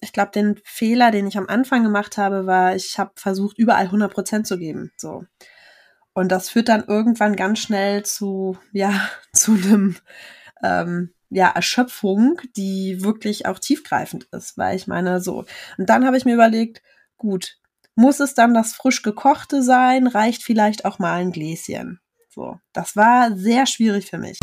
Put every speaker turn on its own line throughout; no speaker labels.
ich glaube, den Fehler, den ich am Anfang gemacht habe, war, ich habe versucht, überall 100 Prozent zu geben. So. Und das führt dann irgendwann ganz schnell zu, ja, zu einem, ähm, ja, Erschöpfung, die wirklich auch tiefgreifend ist, weil ich meine, so. Und dann habe ich mir überlegt, gut, muss es dann das frisch gekochte sein? Reicht vielleicht auch mal ein Gläschen? So, das war sehr schwierig für mich.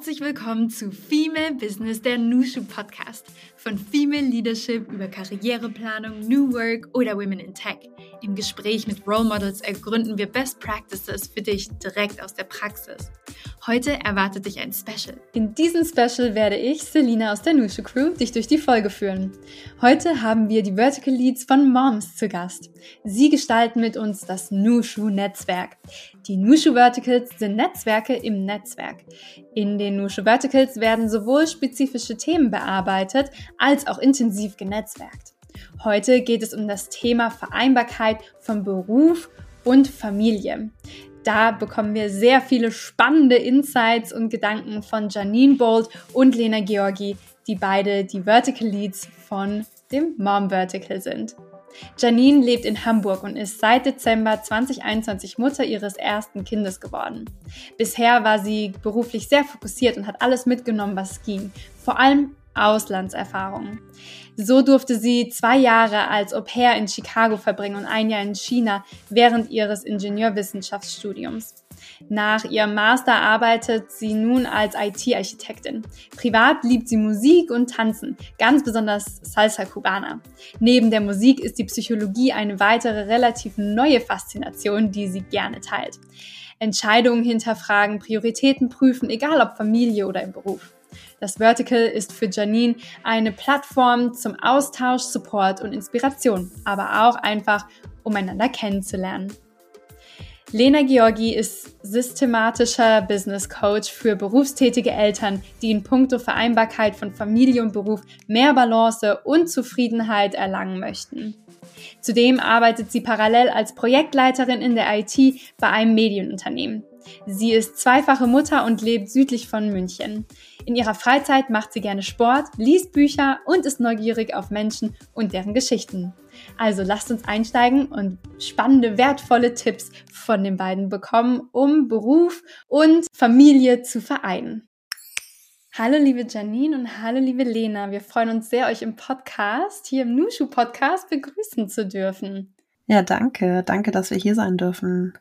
Herzlich willkommen zu Female Business, der Nushu Podcast. Von Female Leadership über Karriereplanung, New Work oder Women in Tech. Im Gespräch mit Role Models ergründen wir Best Practices für dich direkt aus der Praxis. Heute erwartet dich ein Special. In diesem Special werde ich, Selina aus der Nushu Crew, dich durch die Folge führen. Heute haben wir die Vertical Leads von Moms zu Gast. Sie gestalten mit uns das Nushu Netzwerk. Die Nushu Verticals sind Netzwerke im Netzwerk. In den Nushu Verticals werden sowohl spezifische Themen bearbeitet, als auch intensiv genetzwerkt. Heute geht es um das Thema Vereinbarkeit von Beruf und Familie. Da bekommen wir sehr viele spannende Insights und Gedanken von Janine Bolt und Lena Georgi, die beide die Vertical Leads von dem Mom Vertical sind. Janine lebt in Hamburg und ist seit Dezember 2021 Mutter ihres ersten Kindes geworden. Bisher war sie beruflich sehr fokussiert und hat alles mitgenommen, was ging. Vor allem Auslandserfahrungen. So durfte sie zwei Jahre als Au pair in Chicago verbringen und ein Jahr in China während ihres Ingenieurwissenschaftsstudiums. Nach ihrem Master arbeitet sie nun als IT-Architektin. Privat liebt sie Musik und Tanzen, ganz besonders Salsa Cubana. Neben der Musik ist die Psychologie eine weitere relativ neue Faszination, die sie gerne teilt. Entscheidungen hinterfragen, Prioritäten prüfen, egal ob Familie oder im Beruf. Das Vertical ist für Janine eine Plattform zum Austausch, Support und Inspiration, aber auch einfach, um einander kennenzulernen. Lena Georgi ist systematischer Business Coach für berufstätige Eltern, die in puncto Vereinbarkeit von Familie und Beruf mehr Balance und Zufriedenheit erlangen möchten. Zudem arbeitet sie parallel als Projektleiterin in der IT bei einem Medienunternehmen. Sie ist zweifache Mutter und lebt südlich von München. In ihrer Freizeit macht sie gerne Sport, liest Bücher und ist neugierig auf Menschen und deren Geschichten. Also lasst uns einsteigen und spannende, wertvolle Tipps von den beiden bekommen, um Beruf und Familie zu vereinen. Hallo liebe Janine und hallo liebe Lena. Wir freuen uns sehr, euch im Podcast, hier im Nushu Podcast, begrüßen zu dürfen.
Ja, danke. Danke, dass wir hier sein dürfen.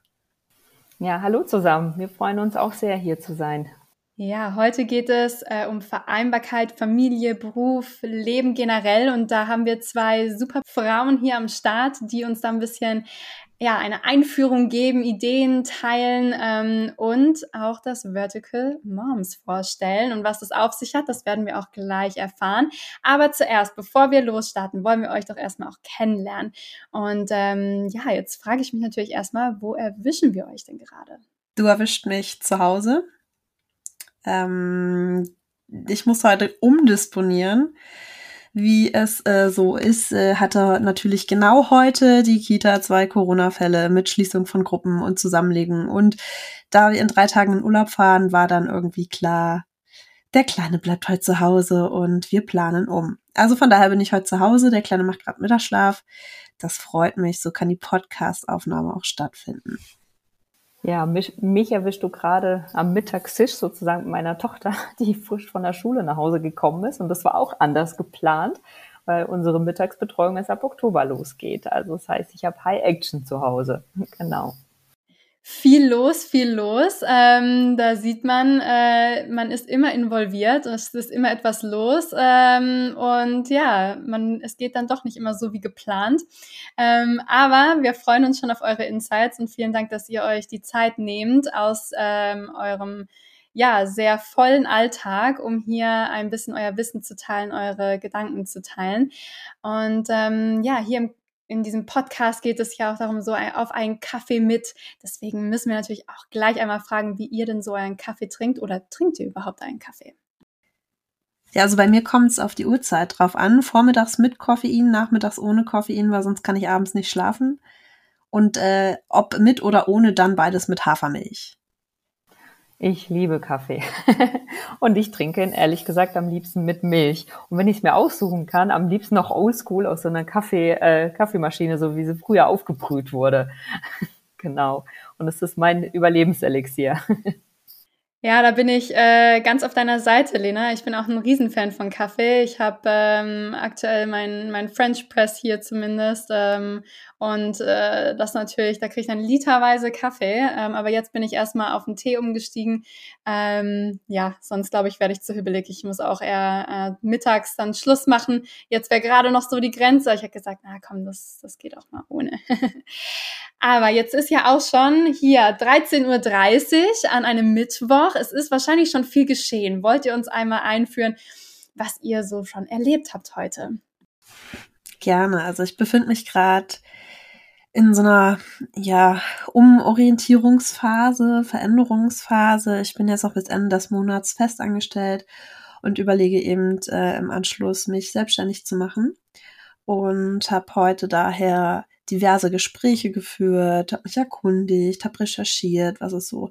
Ja, hallo zusammen. Wir freuen uns auch sehr, hier zu sein.
Ja, heute geht es äh, um Vereinbarkeit, Familie, Beruf, Leben generell. Und da haben wir zwei super Frauen hier am Start, die uns da ein bisschen ja, eine Einführung geben, Ideen teilen ähm, und auch das Vertical Moms vorstellen. Und was das auf sich hat, das werden wir auch gleich erfahren. Aber zuerst, bevor wir losstarten, wollen wir euch doch erstmal auch kennenlernen. Und ähm, ja, jetzt frage ich mich natürlich erstmal, wo erwischen wir euch denn gerade?
Du erwischt mich zu Hause ähm, ich muss heute umdisponieren. Wie es äh, so ist, äh, hatte natürlich genau heute die Kita zwei Corona-Fälle mit Schließung von Gruppen und Zusammenlegen. Und da wir in drei Tagen in Urlaub fahren, war dann irgendwie klar, der Kleine bleibt heute zu Hause und wir planen um. Also von daher bin ich heute zu Hause. Der Kleine macht gerade Mittagsschlaf. Das freut mich. So kann die Podcast-Aufnahme auch stattfinden.
Ja, mich, mich erwischst du gerade am Mittagstisch sozusagen mit meiner Tochter, die frisch von der Schule nach Hause gekommen ist. Und das war auch anders geplant, weil unsere Mittagsbetreuung erst ab Oktober losgeht. Also das heißt, ich habe High Action zu Hause. Genau
viel los, viel los. Ähm, da sieht man, äh, man ist immer involviert, es ist immer etwas los ähm, und ja, man, es geht dann doch nicht immer so wie geplant. Ähm, aber wir freuen uns schon auf eure Insights und vielen Dank, dass ihr euch die Zeit nehmt aus ähm, eurem ja, sehr vollen Alltag, um hier ein bisschen euer Wissen zu teilen, eure Gedanken zu teilen. Und ähm, ja, hier im in diesem Podcast geht es ja auch darum, so auf einen Kaffee mit. Deswegen müssen wir natürlich auch gleich einmal fragen, wie ihr denn so einen Kaffee trinkt oder trinkt ihr überhaupt einen Kaffee?
Ja, also bei mir kommt es auf die Uhrzeit drauf an. Vormittags mit Koffein, nachmittags ohne Koffein, weil sonst kann ich abends nicht schlafen. Und äh, ob mit oder ohne, dann beides mit Hafermilch.
Ich liebe Kaffee. und ich trinke ihn ehrlich gesagt am liebsten mit Milch. Und wenn ich es mir aussuchen kann, am liebsten noch oldschool aus so einer Kaffee, äh, Kaffeemaschine, so wie sie früher aufgebrüht wurde. genau. Und es ist mein Überlebenselixier.
Ja, da bin ich äh, ganz auf deiner Seite, Lena. Ich bin auch ein Riesenfan von Kaffee. Ich habe ähm, aktuell mein, mein French Press hier zumindest. Ähm, und äh, das natürlich, da kriege ich dann literweise Kaffee. Ähm, aber jetzt bin ich erstmal auf den Tee umgestiegen. Ähm, ja, sonst glaube ich, werde ich zu hibbelig. Ich muss auch eher äh, mittags dann Schluss machen. Jetzt wäre gerade noch so die Grenze. Ich habe gesagt, na komm, das, das geht auch mal ohne. aber jetzt ist ja auch schon hier 13.30 Uhr an einem Mittwoch. Es ist wahrscheinlich schon viel geschehen. Wollt ihr uns einmal einführen, was ihr so schon erlebt habt heute?
Gerne. Also ich befinde mich gerade in so einer ja, Umorientierungsphase, Veränderungsphase. Ich bin jetzt auch bis Ende des Monats festangestellt und überlege eben äh, im Anschluss mich selbstständig zu machen und habe heute daher diverse Gespräche geführt, habe mich erkundigt, habe recherchiert, was es so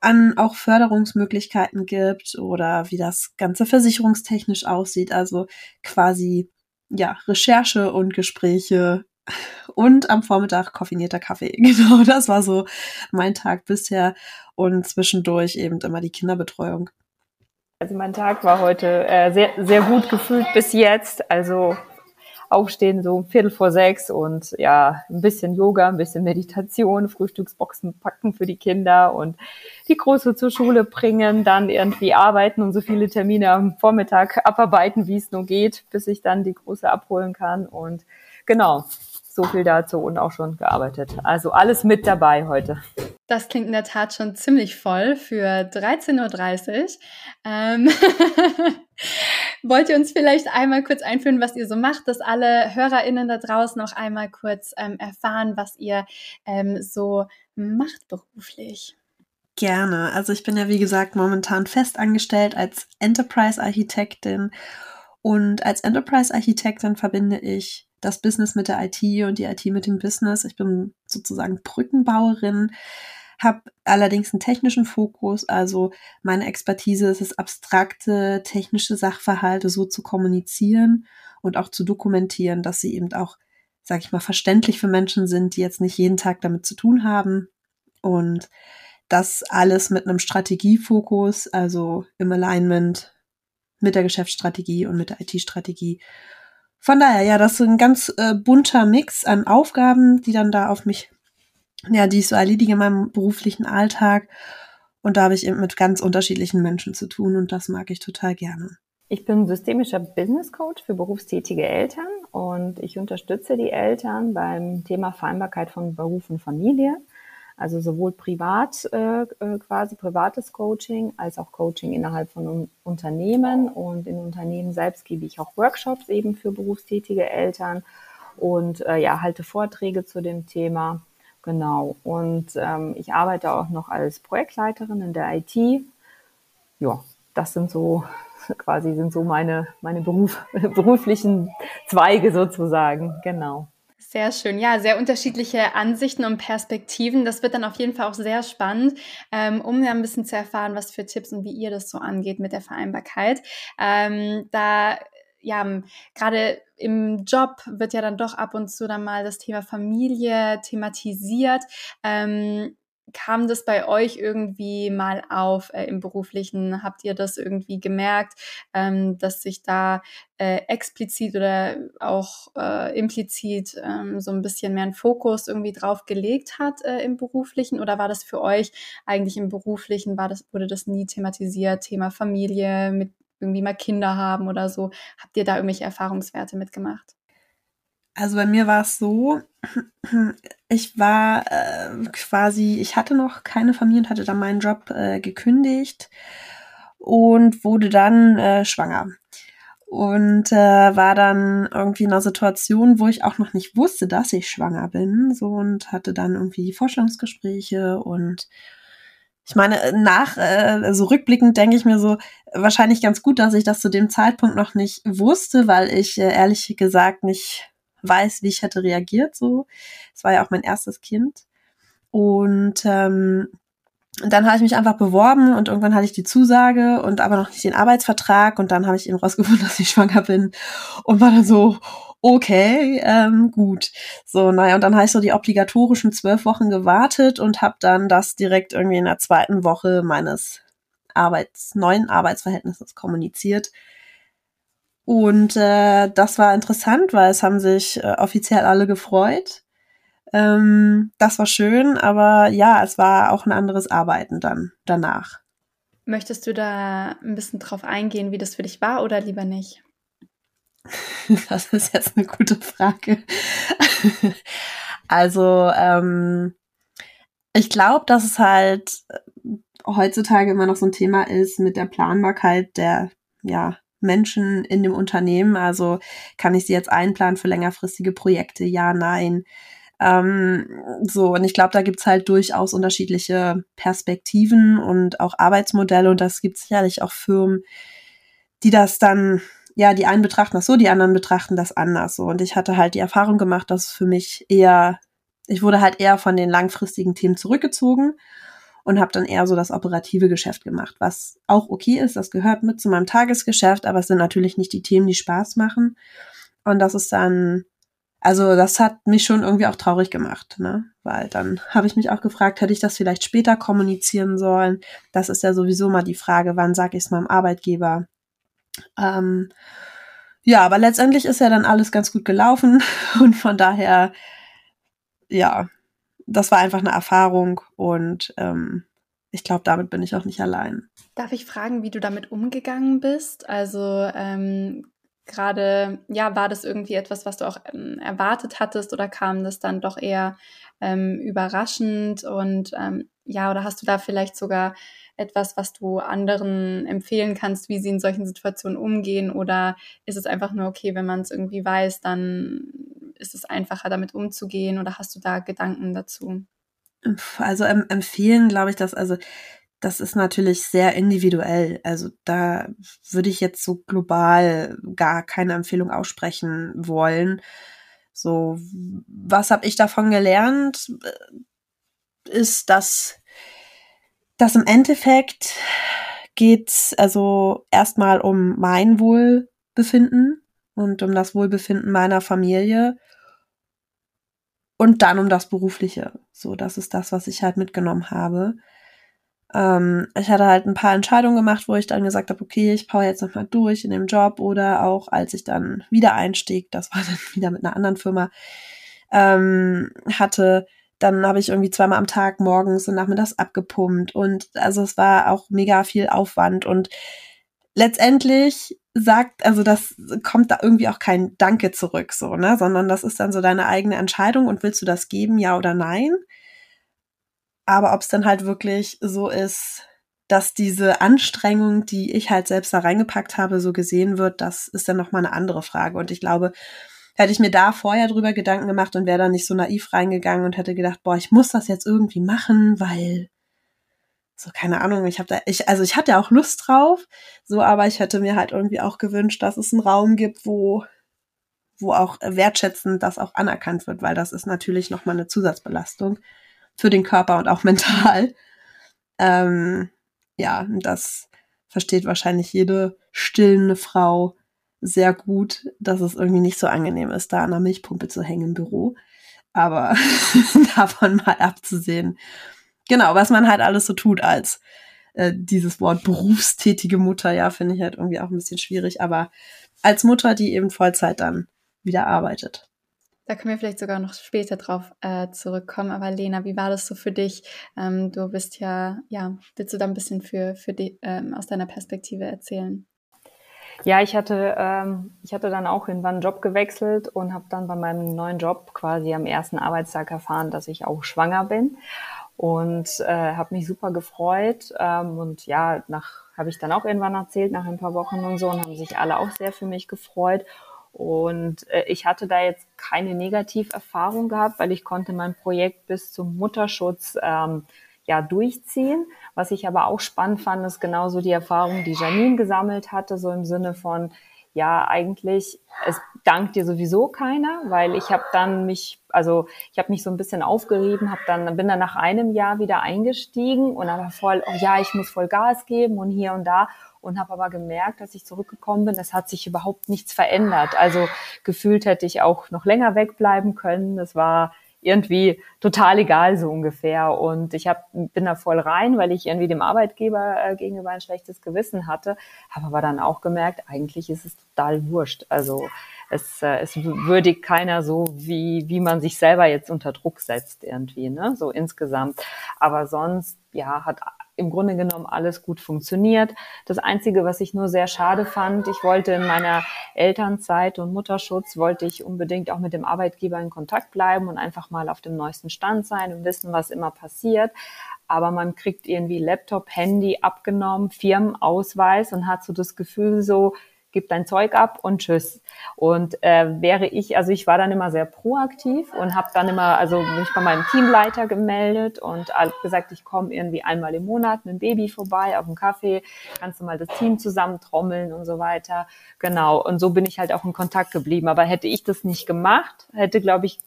an auch Förderungsmöglichkeiten gibt oder wie das Ganze versicherungstechnisch aussieht. Also quasi ja Recherche und Gespräche und am Vormittag koffinierter Kaffee. Genau, das war so mein Tag bisher und zwischendurch eben immer die Kinderbetreuung.
Also mein Tag war heute äh, sehr, sehr gut gefühlt bis jetzt. Also aufstehen so um Viertel vor sechs und ja, ein bisschen Yoga, ein bisschen Meditation, Frühstücksboxen packen für die Kinder und die Große zur Schule bringen, dann irgendwie arbeiten und so viele Termine am Vormittag abarbeiten, wie es nur geht, bis ich dann die Große abholen kann und genau, so viel dazu und auch schon gearbeitet. Also alles mit dabei heute.
Das klingt in der Tat schon ziemlich voll für 13.30 Uhr. Ähm Wollt ihr uns vielleicht einmal kurz einführen, was ihr so macht, dass alle HörerInnen da draußen noch einmal kurz ähm, erfahren, was ihr ähm, so macht beruflich?
Gerne. Also ich bin ja, wie gesagt, momentan fest angestellt als Enterprise-Architektin. Und als Enterprise-Architektin verbinde ich das Business mit der IT und die IT mit dem Business. Ich bin sozusagen Brückenbauerin, habe allerdings einen technischen Fokus. Also meine Expertise ist es, abstrakte technische Sachverhalte so zu kommunizieren und auch zu dokumentieren, dass sie eben auch, sag ich mal, verständlich für Menschen sind, die jetzt nicht jeden Tag damit zu tun haben. Und das alles mit einem Strategiefokus, also im Alignment mit der Geschäftsstrategie und mit der IT-Strategie von daher, ja, das ist ein ganz äh, bunter Mix an Aufgaben, die dann da auf mich, ja, die ich so erledige in meinem beruflichen Alltag. Und da habe ich eben mit ganz unterschiedlichen Menschen zu tun und das mag ich total gerne.
Ich bin systemischer Business Coach für berufstätige Eltern und ich unterstütze die Eltern beim Thema Vereinbarkeit von Beruf und Familie. Also sowohl privat, äh, äh, quasi privates Coaching, als auch Coaching innerhalb von un Unternehmen. Und in Unternehmen selbst gebe ich auch Workshops eben für berufstätige Eltern und äh, ja, halte Vorträge zu dem Thema. Genau. Und ähm, ich arbeite auch noch als Projektleiterin in der IT. Ja, das sind so quasi sind so meine, meine Beruf, beruflichen Zweige sozusagen. Genau.
Sehr schön. Ja, sehr unterschiedliche Ansichten und Perspektiven. Das wird dann auf jeden Fall auch sehr spannend, ähm, um ja ein bisschen zu erfahren, was für Tipps und wie ihr das so angeht mit der Vereinbarkeit. Ähm, da ja, gerade im Job wird ja dann doch ab und zu dann mal das Thema Familie thematisiert. Ähm, kam das bei euch irgendwie mal auf äh, im beruflichen? Habt ihr das irgendwie gemerkt, ähm, dass sich da äh, explizit oder auch äh, implizit ähm, so ein bisschen mehr ein Fokus irgendwie drauf gelegt hat äh, im beruflichen? Oder war das für euch eigentlich im beruflichen, war das, wurde das nie thematisiert? Thema Familie, mit irgendwie mal Kinder haben oder so. Habt ihr da irgendwelche Erfahrungswerte mitgemacht?
Also bei mir war es so, ich war äh, quasi, ich hatte noch keine Familie und hatte dann meinen Job äh, gekündigt und wurde dann äh, schwanger. Und äh, war dann irgendwie in einer Situation, wo ich auch noch nicht wusste, dass ich schwanger bin. So und hatte dann irgendwie Vorstellungsgespräche und ich meine, nach, äh, so rückblickend denke ich mir so, wahrscheinlich ganz gut, dass ich das zu dem Zeitpunkt noch nicht wusste, weil ich äh, ehrlich gesagt nicht weiß, wie ich hätte reagiert. So, es war ja auch mein erstes Kind und ähm, dann habe ich mich einfach beworben und irgendwann hatte ich die Zusage und aber noch nicht den Arbeitsvertrag und dann habe ich eben rausgefunden, dass ich schwanger bin und war dann so, okay, ähm, gut. So, naja, und dann habe ich so die obligatorischen zwölf Wochen gewartet und habe dann das direkt irgendwie in der zweiten Woche meines Arbeits, neuen Arbeitsverhältnisses kommuniziert. Und äh, das war interessant, weil es haben sich äh, offiziell alle gefreut. Ähm, das war schön, aber ja, es war auch ein anderes Arbeiten dann danach.
Möchtest du da ein bisschen drauf eingehen, wie das für dich war oder lieber nicht?
Das ist jetzt eine gute Frage. Also, ähm, ich glaube, dass es halt äh, heutzutage immer noch so ein Thema ist mit der Planbarkeit der ja, Menschen in dem Unternehmen. Also kann ich sie jetzt einplanen für längerfristige Projekte? Ja, nein. Ähm, so, und ich glaube, da gibt's halt durchaus unterschiedliche Perspektiven und auch Arbeitsmodelle und das gibt sicherlich auch Firmen, die das dann, ja, die einen betrachten das so, die anderen betrachten das anders so. Und ich hatte halt die Erfahrung gemacht, dass für mich eher, ich wurde halt eher von den langfristigen Themen zurückgezogen und habe dann eher so das operative Geschäft gemacht, was auch okay ist, das gehört mit zu meinem Tagesgeschäft, aber es sind natürlich nicht die Themen, die Spaß machen. Und das ist dann also das hat mich schon irgendwie auch traurig gemacht, ne? Weil dann habe ich mich auch gefragt, hätte ich das vielleicht später kommunizieren sollen? Das ist ja sowieso mal die Frage, wann sage ich es meinem Arbeitgeber? Ähm, ja, aber letztendlich ist ja dann alles ganz gut gelaufen und von daher, ja, das war einfach eine Erfahrung und ähm, ich glaube, damit bin ich auch nicht allein.
Darf ich fragen, wie du damit umgegangen bist? Also ähm, gerade, ja, war das irgendwie etwas, was du auch ähm, erwartet hattest oder kam das dann doch eher ähm, überraschend und ähm, ja, oder hast du da vielleicht sogar etwas, was du anderen empfehlen kannst, wie sie in solchen Situationen umgehen oder ist es einfach nur okay, wenn man es irgendwie weiß, dann ist es einfacher damit umzugehen oder hast du da Gedanken dazu?
Also empfehlen, glaube ich, dass also das ist natürlich sehr individuell. Also da würde ich jetzt so global gar keine Empfehlung aussprechen wollen. So, was habe ich davon gelernt? Ist, dass, dass im Endeffekt geht also erstmal um mein Wohlbefinden und um das Wohlbefinden meiner Familie und dann um das Berufliche. So, das ist das, was ich halt mitgenommen habe. Ähm, ich hatte halt ein paar Entscheidungen gemacht, wo ich dann gesagt habe, okay, ich power jetzt nochmal durch in dem Job oder auch als ich dann wieder einstieg, das war dann wieder mit einer anderen Firma, ähm, hatte, dann habe ich irgendwie zweimal am Tag morgens und nachmittags abgepumpt und also es war auch mega viel Aufwand und letztendlich sagt, also das kommt da irgendwie auch kein Danke zurück, so, ne, sondern das ist dann so deine eigene Entscheidung und willst du das geben, ja oder nein? Aber ob es dann halt wirklich so ist, dass diese Anstrengung, die ich halt selbst da reingepackt habe, so gesehen wird, das ist dann nochmal eine andere Frage. Und ich glaube, hätte ich mir da vorher drüber Gedanken gemacht und wäre da nicht so naiv reingegangen und hätte gedacht, boah, ich muss das jetzt irgendwie machen, weil so keine Ahnung, ich habe da ich also ich hatte auch Lust drauf, so aber ich hätte mir halt irgendwie auch gewünscht, dass es einen Raum gibt, wo wo auch wertschätzend das auch anerkannt wird, weil das ist natürlich nochmal eine Zusatzbelastung für den Körper und auch mental. Ähm, ja, das versteht wahrscheinlich jede stillende Frau sehr gut, dass es irgendwie nicht so angenehm ist, da an der Milchpumpe zu hängen im Büro. Aber davon mal abzusehen. Genau, was man halt alles so tut als äh, dieses Wort berufstätige Mutter, ja, finde ich halt irgendwie auch ein bisschen schwierig. Aber als Mutter, die eben Vollzeit dann wieder arbeitet.
Da können wir vielleicht sogar noch später drauf äh, zurückkommen. Aber Lena, wie war das so für dich? Ähm, du bist ja, ja, willst du da ein bisschen für, für die, ähm, aus deiner Perspektive erzählen?
Ja, ich hatte, ähm, ich hatte dann auch irgendwann einen Job gewechselt und habe dann bei meinem neuen Job quasi am ersten Arbeitstag erfahren, dass ich auch schwanger bin und äh, habe mich super gefreut ähm, und ja, nach habe ich dann auch irgendwann erzählt nach ein paar Wochen und so und haben sich alle auch sehr für mich gefreut. Und äh, ich hatte da jetzt keine Negativerfahrung gehabt, weil ich konnte mein Projekt bis zum Mutterschutz ähm, ja durchziehen. Was ich aber auch spannend fand, ist genauso die Erfahrung, die Janine gesammelt hatte, so im Sinne von, ja, eigentlich, es dankt dir sowieso keiner, weil ich habe dann mich, also ich habe mich so ein bisschen aufgerieben, habe dann bin dann nach einem Jahr wieder eingestiegen und aber voll, oh ja, ich muss voll Gas geben und hier und da und habe aber gemerkt, dass ich zurückgekommen bin, es hat sich überhaupt nichts verändert. Also gefühlt hätte ich auch noch länger wegbleiben können. Das war irgendwie total egal so ungefähr. Und ich hab, bin da voll rein, weil ich irgendwie dem Arbeitgeber äh, gegenüber ein schlechtes Gewissen hatte, habe aber dann auch gemerkt, eigentlich ist es total wurscht. Also es, äh, es würdigt keiner so, wie, wie man sich selber jetzt unter Druck setzt irgendwie, ne? so insgesamt. Aber sonst, ja, hat im Grunde genommen alles gut funktioniert. Das Einzige, was ich nur sehr schade fand, ich wollte in meiner Elternzeit und Mutterschutz, wollte ich unbedingt auch mit dem Arbeitgeber in Kontakt bleiben und einfach mal auf dem neuesten Stand sein und wissen, was immer passiert. Aber man kriegt irgendwie Laptop, Handy abgenommen, Firmenausweis und hat so das Gefühl so, gib dein Zeug ab und tschüss. Und äh, wäre ich, also ich war dann immer sehr proaktiv und habe dann immer, also mich bei meinem Teamleiter gemeldet und gesagt, ich komme irgendwie einmal im Monat mit dem Baby vorbei auf einen Kaffee, kannst du mal das Team zusammentrommeln und so weiter. Genau. Und so bin ich halt auch in Kontakt geblieben. Aber hätte ich das nicht gemacht, hätte, glaube ich,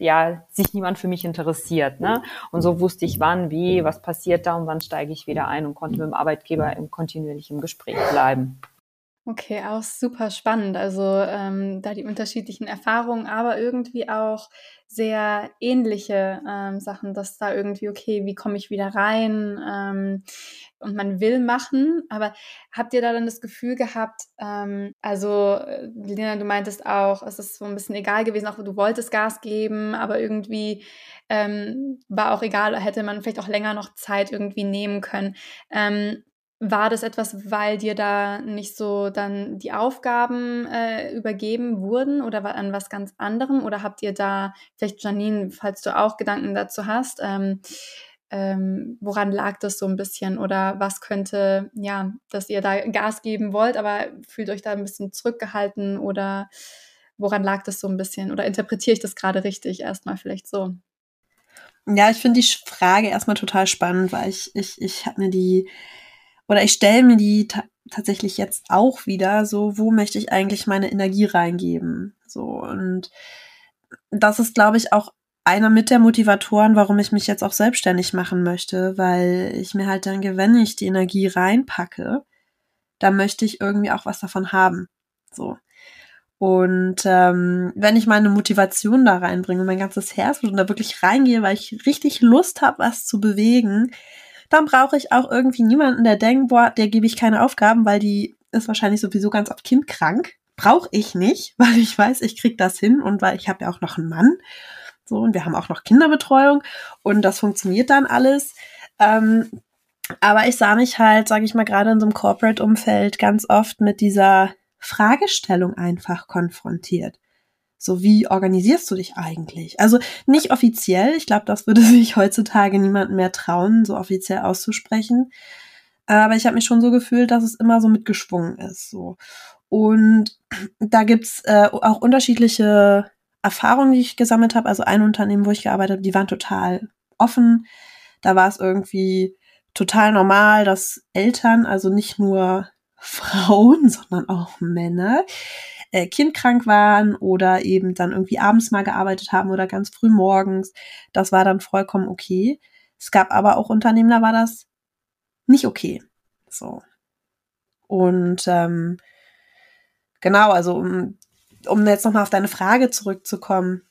ja, sich niemand für mich interessiert. Ne? Und so wusste ich, wann, wie, was passiert da und wann steige ich wieder ein und konnte mit dem Arbeitgeber im kontinuierlichen Gespräch bleiben.
Okay, auch super spannend. Also ähm, da die unterschiedlichen Erfahrungen, aber irgendwie auch sehr ähnliche ähm, Sachen, dass da irgendwie, okay, wie komme ich wieder rein? Ähm, und man will machen, aber habt ihr da dann das Gefühl gehabt, ähm, also äh, Lena, du meintest auch, es ist so ein bisschen egal gewesen, auch du wolltest Gas geben, aber irgendwie ähm, war auch egal, hätte man vielleicht auch länger noch Zeit irgendwie nehmen können. Ähm, war das etwas, weil dir da nicht so dann die Aufgaben äh, übergeben wurden oder war an was ganz anderem? Oder habt ihr da, vielleicht Janine, falls du auch Gedanken dazu hast, ähm, ähm, woran lag das so ein bisschen? Oder was könnte, ja, dass ihr da Gas geben wollt, aber fühlt euch da ein bisschen zurückgehalten oder woran lag das so ein bisschen? Oder interpretiere ich das gerade richtig? Erstmal vielleicht so.
Ja, ich finde die Frage erstmal total spannend, weil ich, ich, ich habe mir die oder ich stelle mir die ta tatsächlich jetzt auch wieder so, wo möchte ich eigentlich meine Energie reingeben? So und das ist, glaube ich, auch einer mit der Motivatoren, warum ich mich jetzt auch selbstständig machen möchte, weil ich mir halt denke, wenn ich die Energie reinpacke, dann möchte ich irgendwie auch was davon haben. So. Und ähm, wenn ich meine Motivation da reinbringe, mein ganzes Herz und da wirklich reingehe, weil ich richtig Lust habe, was zu bewegen, dann brauche ich auch irgendwie niemanden, der denkt, boah, der gebe ich keine Aufgaben, weil die ist wahrscheinlich sowieso ganz oft kindkrank. Brauche ich nicht, weil ich weiß, ich krieg das hin und weil ich habe ja auch noch einen Mann. So, und wir haben auch noch Kinderbetreuung und das funktioniert dann alles. Ähm, aber ich sah mich halt, sage ich mal, gerade in so einem Corporate-Umfeld ganz oft mit dieser Fragestellung einfach konfrontiert. So, wie organisierst du dich eigentlich? Also nicht offiziell, ich glaube, das würde sich heutzutage niemand mehr trauen, so offiziell auszusprechen. Aber ich habe mich schon so gefühlt, dass es immer so mitgeschwungen ist. So. Und da gibt's äh, auch unterschiedliche Erfahrungen, die ich gesammelt habe. Also ein Unternehmen, wo ich gearbeitet habe, die waren total offen. Da war es irgendwie total normal, dass Eltern, also nicht nur Frauen, sondern auch Männer, äh, kindkrank waren oder eben dann irgendwie abends mal gearbeitet haben oder ganz früh morgens. Das war dann vollkommen okay. Es gab aber auch Unternehmen, da war das nicht okay. So. Und ähm, genau, also um, um jetzt nochmal auf deine Frage zurückzukommen.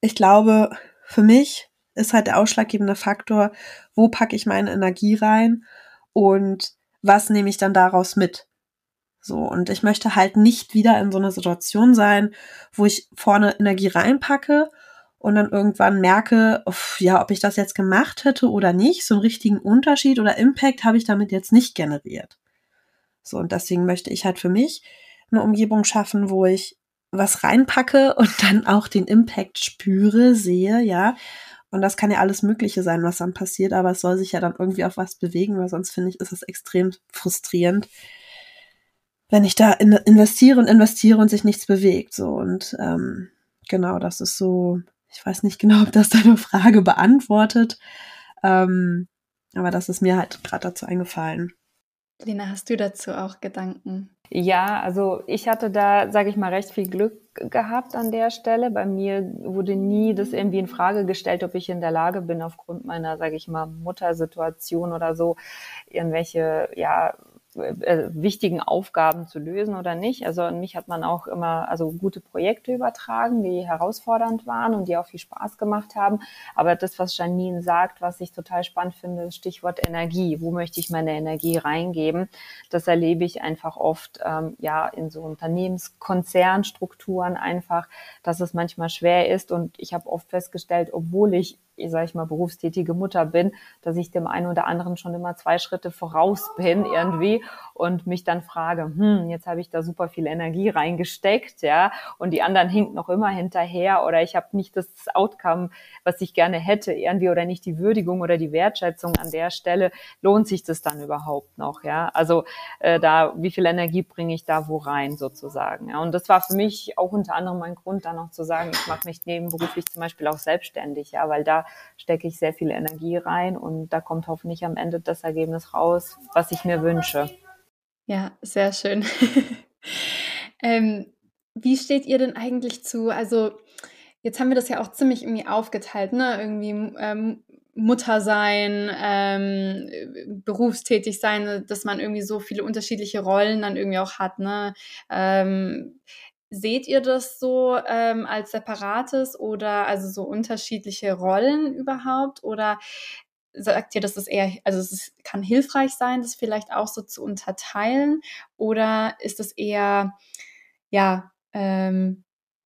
Ich glaube, für mich ist halt der ausschlaggebende Faktor, wo packe ich meine Energie rein und was nehme ich dann daraus mit? So, und ich möchte halt nicht wieder in so einer Situation sein, wo ich vorne Energie reinpacke und dann irgendwann merke, uff, ja, ob ich das jetzt gemacht hätte oder nicht, so einen richtigen Unterschied oder Impact habe ich damit jetzt nicht generiert. So, und deswegen möchte ich halt für mich eine Umgebung schaffen, wo ich was reinpacke und dann auch den Impact spüre, sehe, ja. Und das kann ja alles Mögliche sein, was dann passiert, aber es soll sich ja dann irgendwie auf was bewegen, weil sonst finde ich, ist es extrem frustrierend, wenn ich da in, investiere und investiere und sich nichts bewegt. So und ähm, genau, das ist so, ich weiß nicht genau, ob das deine Frage beantwortet, ähm, aber das ist mir halt gerade dazu eingefallen.
Lena, hast du dazu auch Gedanken?
Ja, also ich hatte da, sage ich mal, recht viel Glück gehabt an der Stelle. Bei mir wurde nie das irgendwie in Frage gestellt, ob ich in der Lage bin, aufgrund meiner, sage ich mal, Muttersituation oder so, irgendwelche, ja, äh, wichtigen Aufgaben zu lösen oder nicht. Also an mich hat man auch immer also gute Projekte übertragen, die herausfordernd waren und die auch viel Spaß gemacht haben. Aber das, was Janine sagt, was ich total spannend finde, Stichwort Energie. Wo möchte ich meine Energie reingeben? Das erlebe ich einfach oft ähm, ja in so Unternehmenskonzernstrukturen einfach, dass es manchmal schwer ist. Und ich habe oft festgestellt, obwohl ich sage ich mal, berufstätige Mutter bin, dass ich dem einen oder anderen schon immer zwei Schritte voraus bin irgendwie und mich dann frage, hm, jetzt habe ich da super viel Energie reingesteckt, ja, und die anderen hinken noch immer hinterher oder ich habe nicht das Outcome, was ich gerne hätte irgendwie oder nicht die Würdigung oder die Wertschätzung an der Stelle, lohnt sich das dann überhaupt noch, ja? Also äh, da, wie viel Energie bringe ich da wo rein sozusagen, ja? Und das war für mich auch unter anderem mein Grund, dann noch zu sagen, ich mache mich nebenberuflich zum Beispiel auch selbstständig, ja, weil da stecke ich sehr viel Energie rein und da kommt hoffentlich am Ende das Ergebnis raus, was ich mir wünsche.
Ja, sehr schön. ähm, wie steht ihr denn eigentlich zu? Also, jetzt haben wir das ja auch ziemlich irgendwie aufgeteilt, ne? Irgendwie ähm, Mutter sein, ähm, berufstätig sein, dass man irgendwie so viele unterschiedliche Rollen dann irgendwie auch hat, ne? Ähm, seht ihr das so ähm, als separates oder also so unterschiedliche Rollen überhaupt? Oder sagt ihr, dass es eher, also es kann hilfreich sein, das vielleicht auch so zu unterteilen? Oder ist es eher, ja, ähm,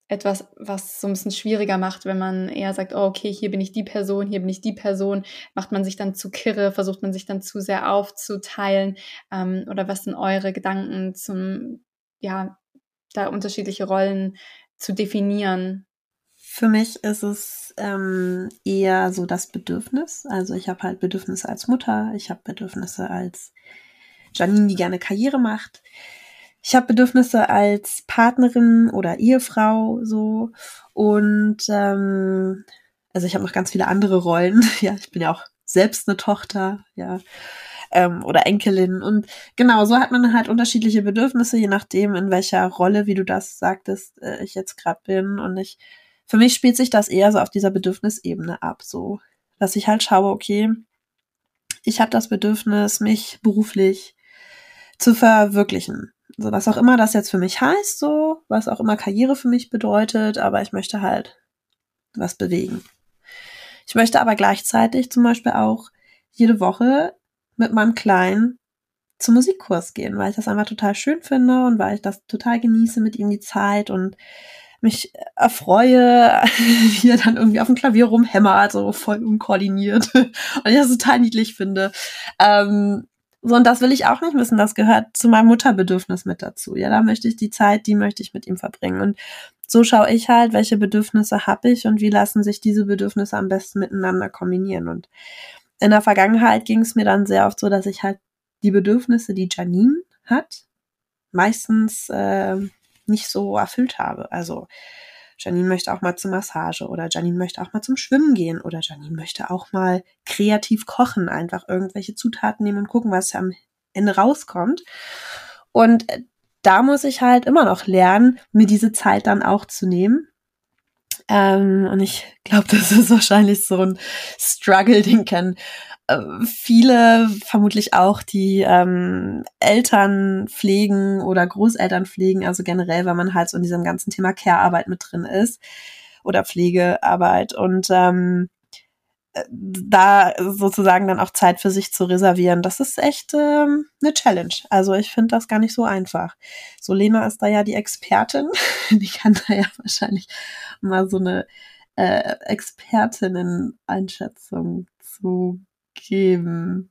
etwas, was so ein bisschen schwieriger macht, wenn man eher sagt, oh, okay, hier bin ich die Person, hier bin ich die Person, macht man sich dann zu kirre, versucht man sich dann zu sehr aufzuteilen? Ähm, oder was sind eure Gedanken zum, ja, da unterschiedliche Rollen zu definieren?
Für mich ist es ähm, eher so das Bedürfnis. Also ich habe halt Bedürfnisse als Mutter, ich habe Bedürfnisse als Janine, die gerne Karriere macht. Ich habe Bedürfnisse als Partnerin oder Ehefrau so und ähm, also ich habe noch ganz viele andere Rollen. Ja, ich bin ja auch selbst eine Tochter, ja ähm, oder Enkelin und genau so hat man halt unterschiedliche Bedürfnisse je nachdem in welcher Rolle, wie du das sagtest, äh, ich jetzt gerade bin und ich für mich spielt sich das eher so auf dieser Bedürfnisebene ab, so dass ich halt schaue, okay, ich habe das Bedürfnis, mich beruflich zu verwirklichen. So was auch immer das jetzt für mich heißt, so was auch immer Karriere für mich bedeutet, aber ich möchte halt was bewegen. Ich möchte aber gleichzeitig zum Beispiel auch jede Woche mit meinem Kleinen zum Musikkurs gehen, weil ich das einfach total schön finde und weil ich das total genieße mit ihm die Zeit und mich erfreue, wie er dann irgendwie auf dem Klavier rumhämmert, so voll unkoordiniert. und ich das total niedlich finde. Ähm, so, und das will ich auch nicht wissen. Das gehört zu meinem Mutterbedürfnis mit dazu. Ja, da möchte ich die Zeit, die möchte ich mit ihm verbringen. Und so schaue ich halt, welche Bedürfnisse habe ich und wie lassen sich diese Bedürfnisse am besten miteinander kombinieren. Und in der Vergangenheit ging es mir dann sehr oft so, dass ich halt die Bedürfnisse, die Janine hat, meistens äh, nicht so erfüllt habe. Also Janine möchte auch mal zur Massage oder Janine möchte auch mal zum Schwimmen gehen oder Janine möchte auch mal kreativ kochen, einfach irgendwelche Zutaten nehmen und gucken, was am Ende rauskommt. Und äh, da muss ich halt immer noch lernen, mir diese Zeit dann auch zu nehmen. Ähm, und ich glaube, das ist wahrscheinlich so ein Struggle, den kennen äh, viele vermutlich auch, die ähm, Eltern pflegen oder Großeltern pflegen, also generell, weil man halt so in diesem ganzen Thema Care-Arbeit mit drin ist oder Pflegearbeit. Und ähm, äh, da sozusagen dann auch Zeit für sich zu reservieren, das ist echt ähm, eine Challenge. Also ich finde das gar nicht so einfach. So Lena ist da ja die Expertin, die kann da ja wahrscheinlich mal so eine äh, Expertinnen-Einschätzung zu geben.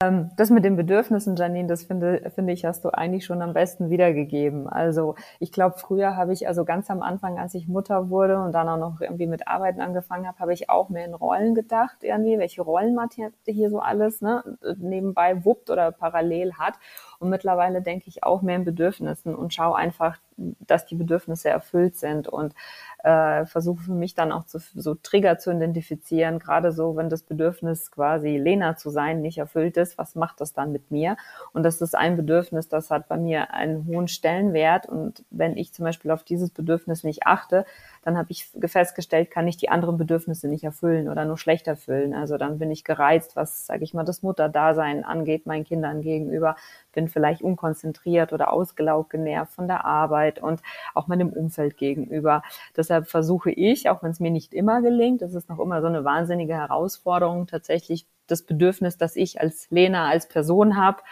Ähm, das mit den Bedürfnissen, Janine, das finde, finde ich, hast du eigentlich schon am besten wiedergegeben. Also ich glaube, früher habe ich, also ganz am Anfang, als ich Mutter wurde und dann auch noch irgendwie mit Arbeiten angefangen habe, habe ich auch mehr in Rollen gedacht, irgendwie, welche Rollen man hier so alles ne, nebenbei wuppt oder parallel hat. Und mittlerweile denke ich auch mehr in Bedürfnissen und schaue einfach, dass die Bedürfnisse erfüllt sind und äh, versuche für mich dann auch zu, so Trigger zu identifizieren, gerade so, wenn das Bedürfnis quasi Lena zu sein nicht erfüllt ist, was macht das dann mit mir? Und das ist ein Bedürfnis, das hat bei mir einen hohen Stellenwert und wenn ich zum Beispiel auf dieses Bedürfnis nicht achte, dann habe ich festgestellt, kann ich die anderen Bedürfnisse nicht erfüllen oder nur schlecht erfüllen. Also dann bin ich gereizt, was, sage ich mal, das Mutterdasein angeht, meinen Kindern gegenüber, bin vielleicht unkonzentriert oder ausgelaugt, genervt von der Arbeit und auch meinem Umfeld gegenüber. Deshalb versuche ich, auch wenn es mir nicht immer gelingt, das ist noch immer so eine wahnsinnige Herausforderung, tatsächlich das Bedürfnis, das ich als Lena, als Person habe,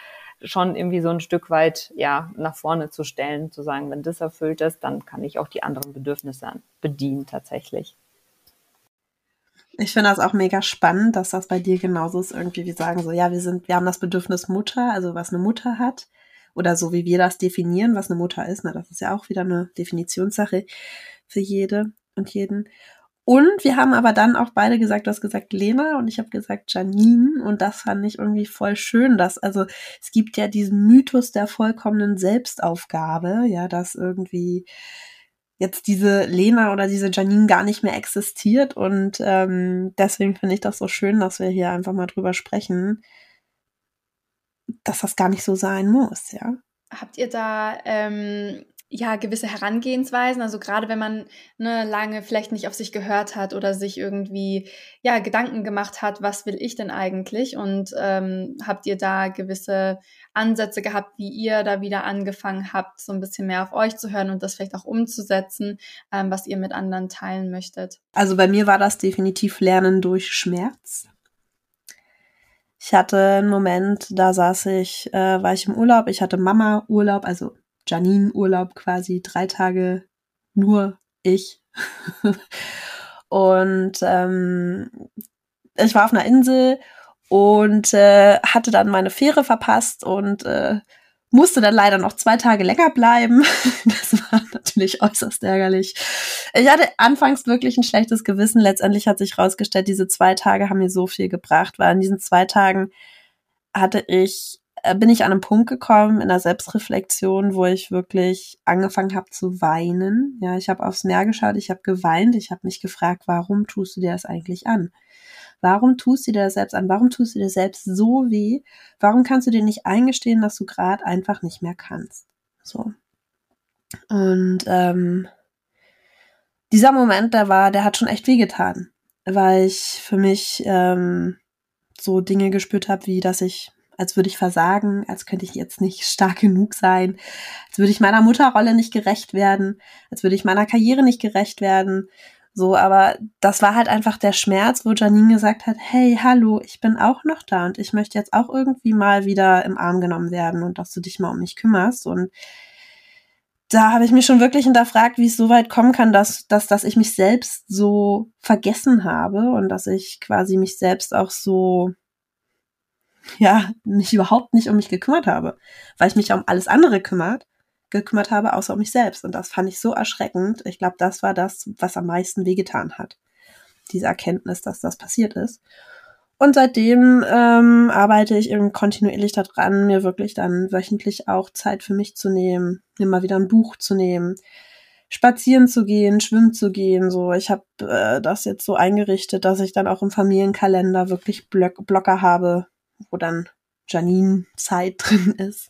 schon irgendwie so ein Stück weit ja nach vorne zu stellen, zu sagen, wenn das erfüllt ist, dann kann ich auch die anderen Bedürfnisse bedienen tatsächlich.
Ich finde das auch mega spannend, dass das bei dir genauso ist. Irgendwie, wir sagen so, ja, wir sind, wir haben das Bedürfnis Mutter, also was eine Mutter hat. Oder so wie wir das definieren, was eine Mutter ist. Na, das ist ja auch wieder eine Definitionssache für jede und jeden. Und wir haben aber dann auch beide gesagt, du hast gesagt Lena und ich habe gesagt Janine und das fand ich irgendwie voll schön, dass also es gibt ja diesen Mythos der vollkommenen Selbstaufgabe, ja, dass irgendwie jetzt diese Lena oder diese Janine gar nicht mehr existiert und ähm, deswegen finde ich das so schön, dass wir hier einfach mal drüber sprechen, dass das gar nicht so sein muss, ja.
Habt ihr da ähm, ja, gewisse Herangehensweisen. Also gerade wenn man ne, lange vielleicht nicht auf sich gehört hat oder sich irgendwie ja Gedanken gemacht hat, was will ich denn eigentlich? Und ähm, habt ihr da gewisse Ansätze gehabt, wie ihr da wieder angefangen habt, so ein bisschen mehr auf euch zu hören und das vielleicht auch umzusetzen, ähm, was ihr mit anderen teilen möchtet?
Also bei mir war das definitiv Lernen durch Schmerz. Ich hatte einen Moment, da saß ich, äh, war ich im Urlaub, ich hatte Mama Urlaub, also Janine-Urlaub quasi, drei Tage nur ich. und ähm, ich war auf einer Insel und äh, hatte dann meine Fähre verpasst und äh, musste dann leider noch zwei Tage länger bleiben. Das war natürlich äußerst ärgerlich. Ich hatte anfangs wirklich ein schlechtes Gewissen. Letztendlich hat sich herausgestellt, diese zwei Tage haben mir so viel gebracht, weil in diesen zwei Tagen hatte ich bin ich an einen Punkt gekommen in der Selbstreflexion, wo ich wirklich angefangen habe zu weinen. Ja, ich habe aufs Meer geschaut, ich habe geweint, ich habe mich gefragt, warum tust du dir das eigentlich an? Warum tust du dir das selbst an? Warum tust du dir selbst so weh? Warum kannst du dir nicht eingestehen, dass du gerade einfach nicht mehr kannst? So. Und ähm, dieser Moment, der war, der hat schon echt wehgetan, weil ich für mich ähm, so Dinge gespürt habe, wie dass ich als würde ich versagen, als könnte ich jetzt nicht stark genug sein, als würde ich meiner Mutterrolle nicht gerecht werden, als würde ich meiner Karriere nicht gerecht werden. So, aber das war halt einfach der Schmerz, wo Janine gesagt hat, hey, hallo, ich bin auch noch da und ich möchte jetzt auch irgendwie mal wieder im Arm genommen werden und dass du dich mal um mich kümmerst. Und da habe ich mich schon wirklich hinterfragt, wie es so weit kommen kann, dass, dass, dass ich mich selbst so vergessen habe und dass ich quasi mich selbst auch so ja, mich überhaupt nicht um mich gekümmert habe, weil ich mich um alles andere kümmert, gekümmert habe, außer um mich selbst. Und das fand ich so erschreckend. Ich glaube, das war das, was am meisten wehgetan hat. Diese Erkenntnis, dass das passiert ist. Und seitdem ähm, arbeite ich eben kontinuierlich daran, mir wirklich dann wöchentlich auch Zeit für mich zu nehmen, mir mal wieder ein Buch zu nehmen, spazieren zu gehen, schwimmen zu gehen. So, ich habe äh, das jetzt so eingerichtet, dass ich dann auch im Familienkalender wirklich Block Blocker habe, wo dann Janine Zeit drin ist.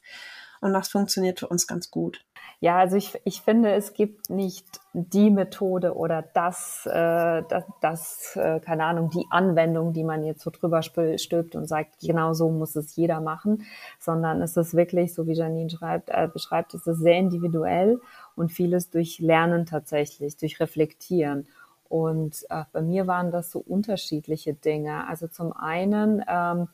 Und das funktioniert für uns ganz gut.
Ja, also ich, ich finde, es gibt nicht die Methode oder das, äh, das, das äh, keine Ahnung, die Anwendung, die man jetzt so drüber stülpt und sagt, genau so muss es jeder machen, sondern es ist wirklich, so wie Janine schreibt, äh, beschreibt, es ist sehr individuell und vieles durch Lernen tatsächlich, durch Reflektieren. Und äh, bei mir waren das so unterschiedliche Dinge. Also zum einen, ähm,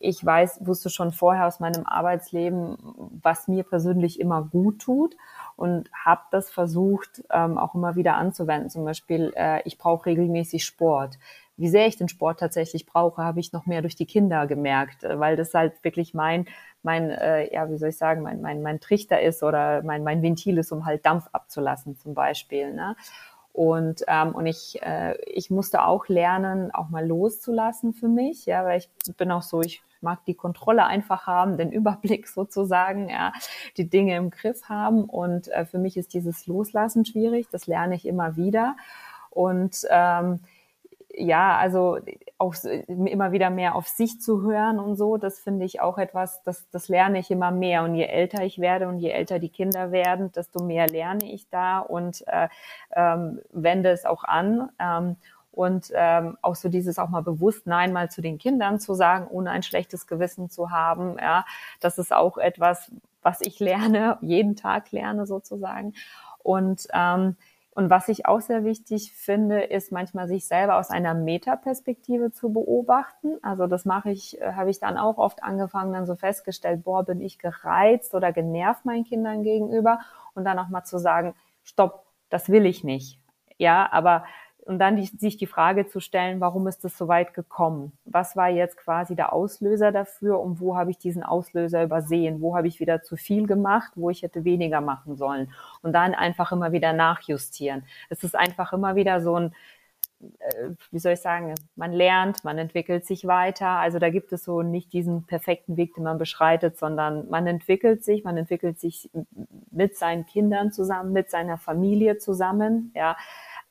ich weiß, wusste schon vorher aus meinem Arbeitsleben, was mir persönlich immer gut tut und habe das versucht ähm, auch immer wieder anzuwenden. Zum Beispiel, äh, ich brauche regelmäßig Sport. Wie sehr ich den Sport tatsächlich brauche, habe ich noch mehr durch die Kinder gemerkt, äh, weil das halt wirklich mein, mein, äh, ja, wie soll ich sagen, mein, mein, mein Trichter ist oder mein, mein Ventil ist, um halt Dampf abzulassen zum Beispiel. Ne? Und, ähm, und ich, äh, ich musste auch lernen, auch mal loszulassen für mich, ja, weil ich bin auch so, ich mag die Kontrolle einfach haben, den Überblick sozusagen, ja, die Dinge im Griff haben. Und äh, für mich ist dieses Loslassen schwierig. Das lerne ich immer wieder. Und ähm, ja, also auch immer wieder mehr auf sich zu hören und so, das finde ich auch etwas, das, das lerne ich immer mehr. Und je älter ich werde und je älter die Kinder werden, desto mehr lerne ich da und äh, ähm, wende es auch an. Ähm, und ähm, auch so dieses auch mal bewusst Nein mal zu den Kindern zu sagen, ohne ein schlechtes Gewissen zu haben. Ja, das ist auch etwas, was ich lerne, jeden Tag lerne sozusagen. Und ähm, und was ich auch sehr wichtig finde, ist manchmal sich selber aus einer Metaperspektive zu beobachten. Also das mache ich, äh, habe ich dann auch oft angefangen, dann so festgestellt, boah, bin ich gereizt oder genervt meinen Kindern gegenüber und dann auch mal zu sagen, stopp, das will ich nicht. Ja, aber und dann die, sich die Frage zu stellen, warum ist es so weit gekommen? Was war jetzt quasi der Auslöser dafür und wo habe ich diesen Auslöser übersehen? Wo habe ich wieder zu viel gemacht, wo ich hätte weniger machen sollen? Und dann einfach immer wieder nachjustieren. Es ist einfach immer wieder so ein, äh, wie soll ich sagen, man lernt, man entwickelt sich weiter. Also da gibt es so nicht diesen perfekten Weg, den man beschreitet, sondern man entwickelt sich, man entwickelt sich mit seinen Kindern zusammen, mit seiner Familie zusammen, ja.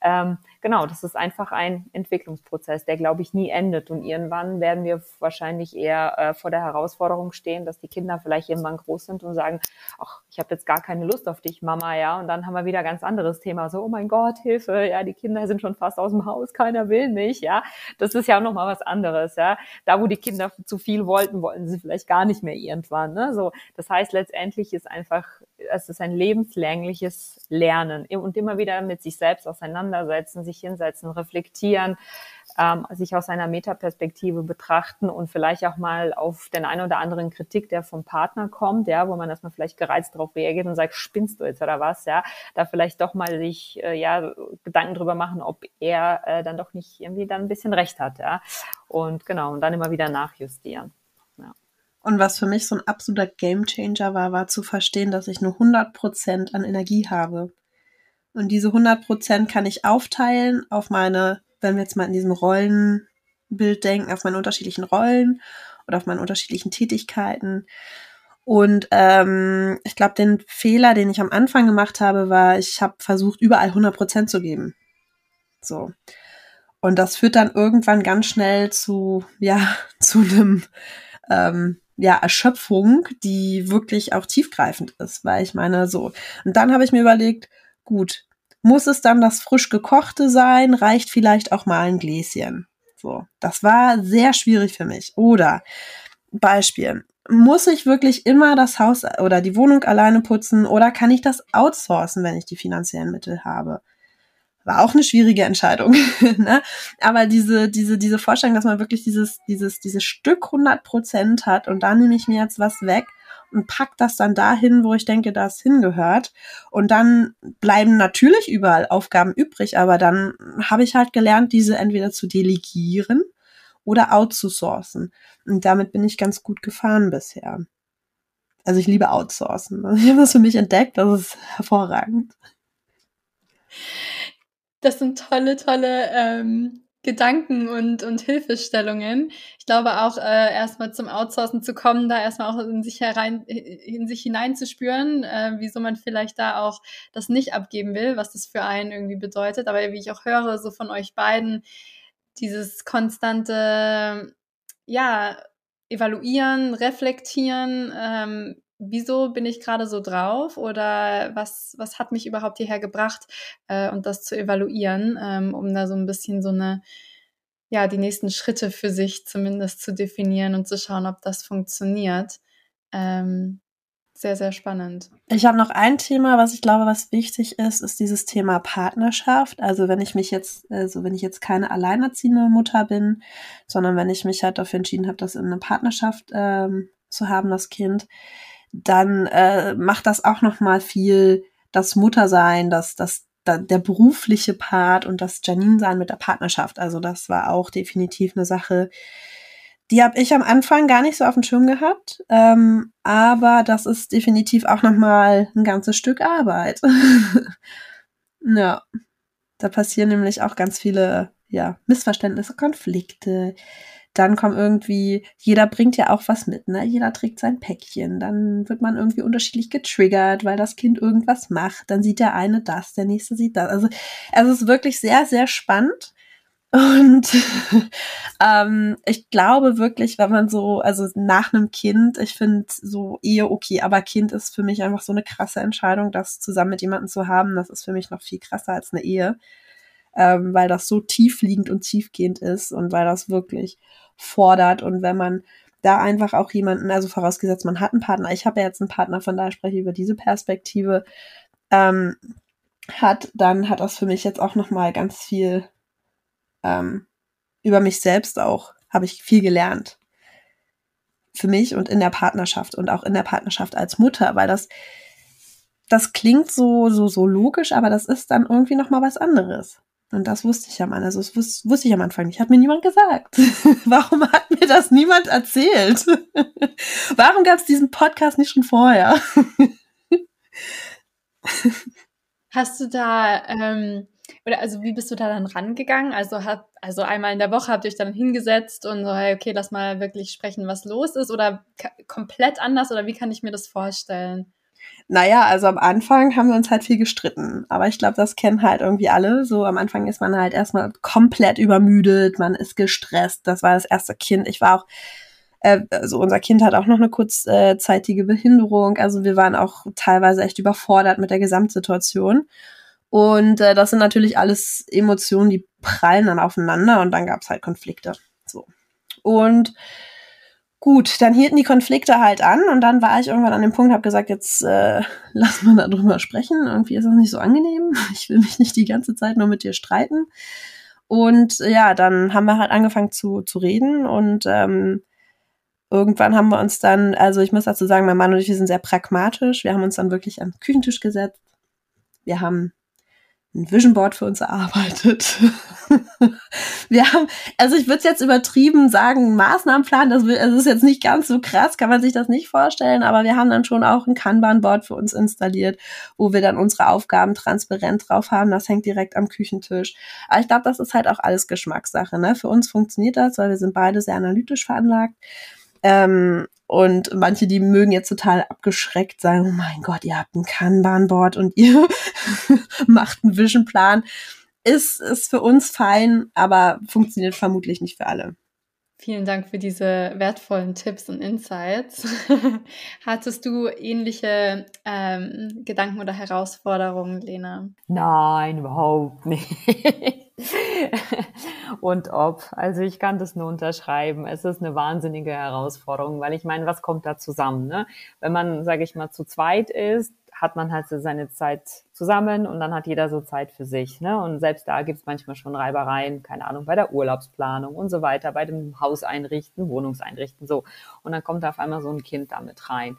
Ähm, genau, das ist einfach ein Entwicklungsprozess, der, glaube ich, nie endet. Und irgendwann werden wir wahrscheinlich eher äh, vor der Herausforderung stehen, dass die Kinder vielleicht irgendwann groß sind und sagen, ach, ich habe jetzt gar keine Lust auf dich, Mama, ja. Und dann haben wir wieder ein ganz anderes Thema. So, oh mein Gott, Hilfe, ja, die Kinder sind schon fast aus dem Haus, keiner will mich, ja. Das ist ja auch nochmal was anderes, ja. Da, wo die Kinder zu viel wollten, wollten sie vielleicht gar nicht mehr irgendwann. Ne? So, das heißt, letztendlich ist einfach, es ist ein lebenslängliches Lernen und immer wieder mit sich selbst auseinandersetzen, sich hinsetzen, reflektieren, ähm, sich aus einer Metaperspektive betrachten und vielleicht auch mal auf den einen oder anderen Kritik, der vom Partner kommt, ja, wo man erstmal vielleicht gereizt darauf reagiert und sagt, spinnst du jetzt oder was, ja, da vielleicht doch mal sich äh, ja Gedanken drüber machen, ob er äh, dann doch nicht irgendwie dann ein bisschen recht hat, ja. Und genau, und dann immer wieder nachjustieren.
Und was für mich so ein absoluter Gamechanger war, war zu verstehen, dass ich nur 100% an Energie habe. Und diese 100% kann ich aufteilen auf meine, wenn wir jetzt mal in diesem Rollenbild denken, auf meine unterschiedlichen Rollen oder auf meine unterschiedlichen Tätigkeiten. Und ähm, ich glaube, den Fehler, den ich am Anfang gemacht habe, war, ich habe versucht, überall 100% zu geben. So. Und das führt dann irgendwann ganz schnell zu, ja, zu einem ähm, ja, Erschöpfung, die wirklich auch tiefgreifend ist, weil ich meine, so. Und dann habe ich mir überlegt, gut, muss es dann das frisch gekochte sein? Reicht vielleicht auch mal ein Gläschen? So. Das war sehr schwierig für mich. Oder, Beispiel, muss ich wirklich immer das Haus oder die Wohnung alleine putzen oder kann ich das outsourcen, wenn ich die finanziellen Mittel habe? War auch eine schwierige Entscheidung. ne? Aber diese, diese, diese Vorstellung, dass man wirklich dieses, dieses, dieses Stück 100 Prozent hat und da nehme ich mir jetzt was weg und pack das dann dahin, wo ich denke, das hingehört. Und dann bleiben natürlich überall Aufgaben übrig, aber dann habe ich halt gelernt, diese entweder zu delegieren oder outzusourcen. Und damit bin ich ganz gut gefahren bisher. Also ich liebe outsourcen. Ich habe das für mich entdeckt, das ist hervorragend.
Das sind tolle, tolle ähm, Gedanken und, und Hilfestellungen. Ich glaube auch, äh, erstmal zum Outsourcen zu kommen, da erstmal auch in sich herein, in sich hineinzuspüren, äh, wieso man vielleicht da auch das nicht abgeben will, was das für einen irgendwie bedeutet. Aber wie ich auch höre, so von euch beiden, dieses konstante, ja, evaluieren, reflektieren, ähm, wieso bin ich gerade so drauf oder was, was hat mich überhaupt hierher gebracht äh, und das zu evaluieren, ähm, um da so ein bisschen so eine, ja, die nächsten Schritte für sich zumindest zu definieren und zu schauen, ob das funktioniert. Ähm, sehr, sehr spannend.
Ich habe noch ein Thema, was ich glaube, was wichtig ist, ist dieses Thema Partnerschaft. Also wenn ich mich jetzt, also wenn ich jetzt keine alleinerziehende Mutter bin, sondern wenn ich mich halt dafür entschieden habe, das in eine Partnerschaft ähm, zu haben, das Kind, dann äh, macht das auch noch mal viel das Muttersein, das, das, da, der berufliche Part und das Janine-Sein mit der Partnerschaft. Also das war auch definitiv eine Sache, die habe ich am Anfang gar nicht so auf dem Schirm gehabt, ähm, aber das ist definitiv auch noch mal ein ganzes Stück Arbeit. ja, da passieren nämlich auch ganz viele ja, Missverständnisse, Konflikte, dann kommt irgendwie, jeder bringt ja auch was mit, ne? Jeder trägt sein Päckchen. Dann wird man irgendwie unterschiedlich getriggert, weil das Kind irgendwas macht. Dann sieht der eine das, der nächste sieht das. Also, also es ist wirklich sehr, sehr spannend. Und ähm, ich glaube wirklich, wenn man so, also nach einem Kind, ich finde so Ehe okay, aber Kind ist für mich einfach so eine krasse Entscheidung, das zusammen mit jemandem zu haben. Das ist für mich noch viel krasser als eine Ehe, ähm, weil das so tiefliegend und tiefgehend ist und weil das wirklich fordert. Und wenn man da einfach auch jemanden, also vorausgesetzt, man hat einen Partner, ich habe ja jetzt einen Partner, von daher spreche ich über diese Perspektive, ähm, hat, dann hat das für mich jetzt auch nochmal ganz viel ähm, über mich selbst auch habe ich viel gelernt. Für mich und in der Partnerschaft und auch in der Partnerschaft als Mutter, weil das, das klingt so, so, so logisch, aber das ist dann irgendwie nochmal was anderes. Und das wusste ich am Anfang, also das wusste, wusste ich am Anfang nicht. Hat mir niemand gesagt. Warum hat mir das niemand erzählt? Warum gab es diesen Podcast nicht schon vorher?
Hast du da ähm, oder also wie bist du da dann rangegangen? Also hat, also einmal in der Woche habt ihr euch dann hingesetzt und so, hey, okay, lass mal wirklich sprechen, was los ist oder komplett anders oder wie kann ich mir das vorstellen?
Naja, also am Anfang haben wir uns halt viel gestritten. Aber ich glaube, das kennen halt irgendwie alle. So am Anfang ist man halt erstmal komplett übermüdet, man ist gestresst. Das war das erste Kind. Ich war auch, äh, also unser Kind hat auch noch eine kurzzeitige Behinderung. Also wir waren auch teilweise echt überfordert mit der Gesamtsituation. Und äh, das sind natürlich alles Emotionen, die prallen dann aufeinander und dann gab es halt Konflikte. So. Und gut, dann hielten die Konflikte halt an und dann war ich irgendwann an dem Punkt, habe gesagt, jetzt äh, lass mal darüber sprechen. Irgendwie ist das nicht so angenehm. Ich will mich nicht die ganze Zeit nur mit dir streiten. Und ja, dann haben wir halt angefangen zu, zu reden und ähm, irgendwann haben wir uns dann, also ich muss dazu sagen, mein Mann und ich, wir sind sehr pragmatisch. Wir haben uns dann wirklich am Küchentisch gesetzt. Wir haben ein Vision Board für uns erarbeitet. wir haben, also ich würde es jetzt übertrieben sagen, Maßnahmenplan, das, das ist jetzt nicht ganz so krass, kann man sich das nicht vorstellen, aber wir haben dann schon auch ein Kanban-Board für uns installiert, wo wir dann unsere Aufgaben transparent drauf haben. Das hängt direkt am Küchentisch. Aber ich glaube, das ist halt auch alles Geschmackssache. Ne? Für uns funktioniert das, weil wir sind beide sehr analytisch veranlagt. Ähm, und manche, die mögen jetzt total abgeschreckt sagen, oh mein Gott, ihr habt ein Kanban-Board und ihr macht einen Vision-Plan. Ist, ist für uns fein, aber funktioniert vermutlich nicht für alle.
Vielen Dank für diese wertvollen Tipps und Insights. Hattest du ähnliche ähm, Gedanken oder Herausforderungen, Lena?
Nein, überhaupt nicht. und ob. Also ich kann das nur unterschreiben. Es ist eine wahnsinnige Herausforderung, weil ich meine, was kommt da zusammen? Ne? Wenn man, sage ich mal, zu zweit ist, hat man halt so seine Zeit zusammen und dann hat jeder so Zeit für sich. Ne? Und selbst da gibt es manchmal schon Reibereien, keine Ahnung, bei der Urlaubsplanung und so weiter, bei dem Hauseinrichten, Wohnungseinrichten, so. Und dann kommt da auf einmal so ein Kind damit rein.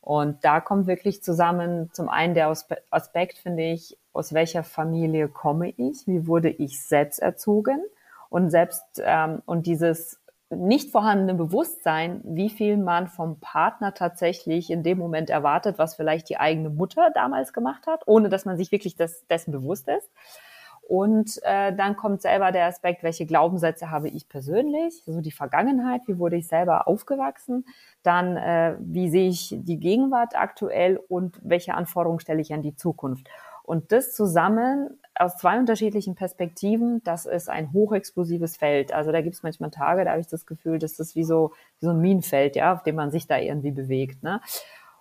Und da kommt wirklich zusammen zum einen der Aspekt, finde ich, aus welcher Familie komme ich, wie wurde ich selbst erzogen und selbst ähm, und dieses nicht vorhandene Bewusstsein, wie viel man vom Partner tatsächlich in dem Moment erwartet, was vielleicht die eigene Mutter damals gemacht hat, ohne dass man sich wirklich das, dessen bewusst ist. Und äh, dann kommt selber der Aspekt, welche Glaubenssätze habe ich persönlich, so die Vergangenheit, wie wurde ich selber aufgewachsen, dann äh, wie sehe ich die Gegenwart aktuell und welche Anforderungen stelle ich an die Zukunft. Und das zusammen aus zwei unterschiedlichen Perspektiven, das ist ein hochexplosives Feld. Also da gibt es manchmal Tage, da habe ich das Gefühl, dass das wie so, wie so ein Minenfeld, ja, auf dem man sich da irgendwie bewegt. Ne?